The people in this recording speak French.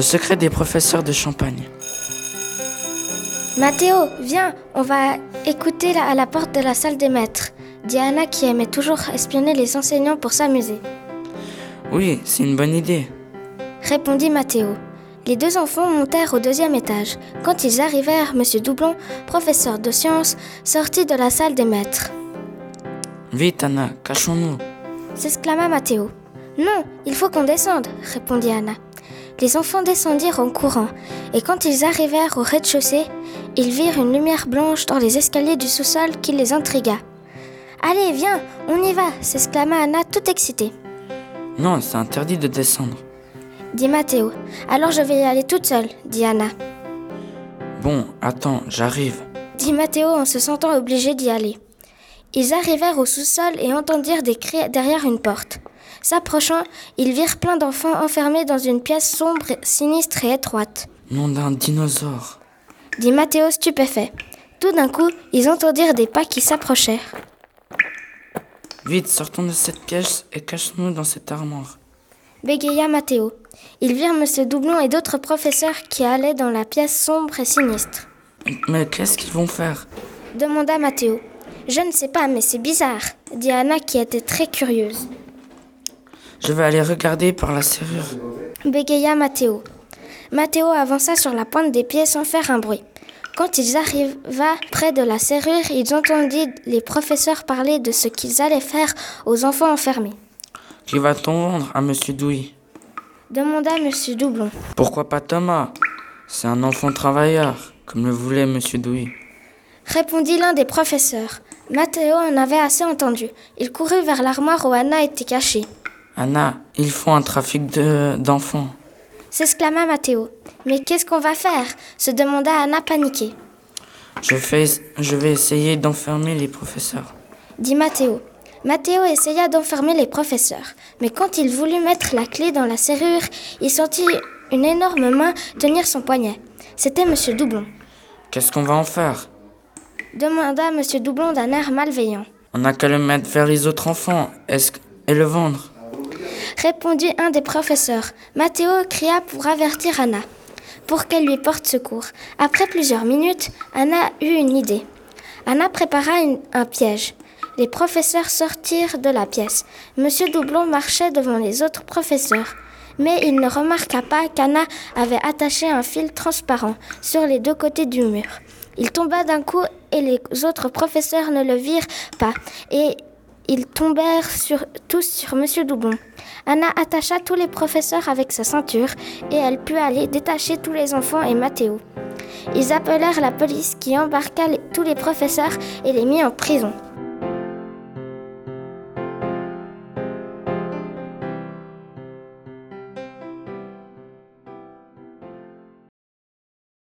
Le secret des professeurs de Champagne. Mathéo, viens, on va écouter à la porte de la salle des maîtres. Diana qui aimait toujours espionner les enseignants pour s'amuser. Oui, c'est une bonne idée. Répondit Mathéo. Les deux enfants montèrent au deuxième étage. Quand ils arrivèrent, Monsieur Doublon, professeur de sciences, sortit de la salle des maîtres. Vite, Anna, cachons-nous. s'exclama Mathéo. Non, il faut qu'on descende, répondit Anna. Les enfants descendirent en courant, et quand ils arrivèrent au rez-de-chaussée, ils virent une lumière blanche dans les escaliers du sous-sol qui les intrigua. Allez, viens, on y va s'exclama Anna tout excitée. Non, c'est interdit de descendre, dit Mathéo. Alors je vais y aller toute seule, dit Anna. Bon, attends, j'arrive, dit Mathéo en se sentant obligé d'y aller. Ils arrivèrent au sous-sol et entendirent des cris derrière une porte. S'approchant, ils virent plein d'enfants enfermés dans une pièce sombre, sinistre et étroite. Nom d'un dinosaure, dit Mathéo stupéfait. Tout d'un coup, ils entendirent des pas qui s'approchèrent. Vite, sortons de cette pièce et cachons-nous dans cette armoire. Bégaya Mathéo. Ils virent Monsieur Doublon et d'autres professeurs qui allaient dans la pièce sombre et sinistre. Mais qu'est-ce qu'ils vont faire? Demanda Mathéo. Je ne sais pas, mais c'est bizarre, dit Anna qui était très curieuse. Je vais aller regarder par la serrure. Bégaya Mathéo. Mathéo avança sur la pointe des pieds sans faire un bruit. Quand ils arriva près de la serrure, ils entendirent les professeurs parler de ce qu'ils allaient faire aux enfants enfermés. Qui va-t-on vendre à Monsieur Douy demanda Monsieur Doublon. Pourquoi pas Thomas? C'est un enfant travailleur, comme le voulait Monsieur Douy. Répondit l'un des professeurs. Mathéo en avait assez entendu. Il courut vers l'armoire où Anna était cachée. Anna, ils font un trafic d'enfants. S'exclama Mathéo. Mais qu'est-ce qu'on va faire? se demanda Anna paniquée. Je, fais, je vais essayer d'enfermer les professeurs. Dit Mathéo. Mathéo essaya d'enfermer les professeurs, mais quand il voulut mettre la clé dans la serrure, il sentit une énorme main tenir son poignet. C'était Monsieur Doublon. Qu'est-ce qu'on va en faire? demanda Monsieur Doublon d'un air malveillant. On n'a qu'à le mettre vers les autres enfants et le vendre? Répondit un des professeurs. Mathéo cria pour avertir Anna, pour qu'elle lui porte secours. Après plusieurs minutes, Anna eut une idée. Anna prépara un piège. Les professeurs sortirent de la pièce. Monsieur Doublon marchait devant les autres professeurs. Mais il ne remarqua pas qu'Anna avait attaché un fil transparent sur les deux côtés du mur. Il tomba d'un coup et les autres professeurs ne le virent pas. Ils tombèrent tous sur Monsieur Doublon. Anna attacha tous les professeurs avec sa ceinture et elle put aller détacher tous les enfants et Mathéo. Ils appelèrent la police qui embarqua tous les professeurs et les mit en prison.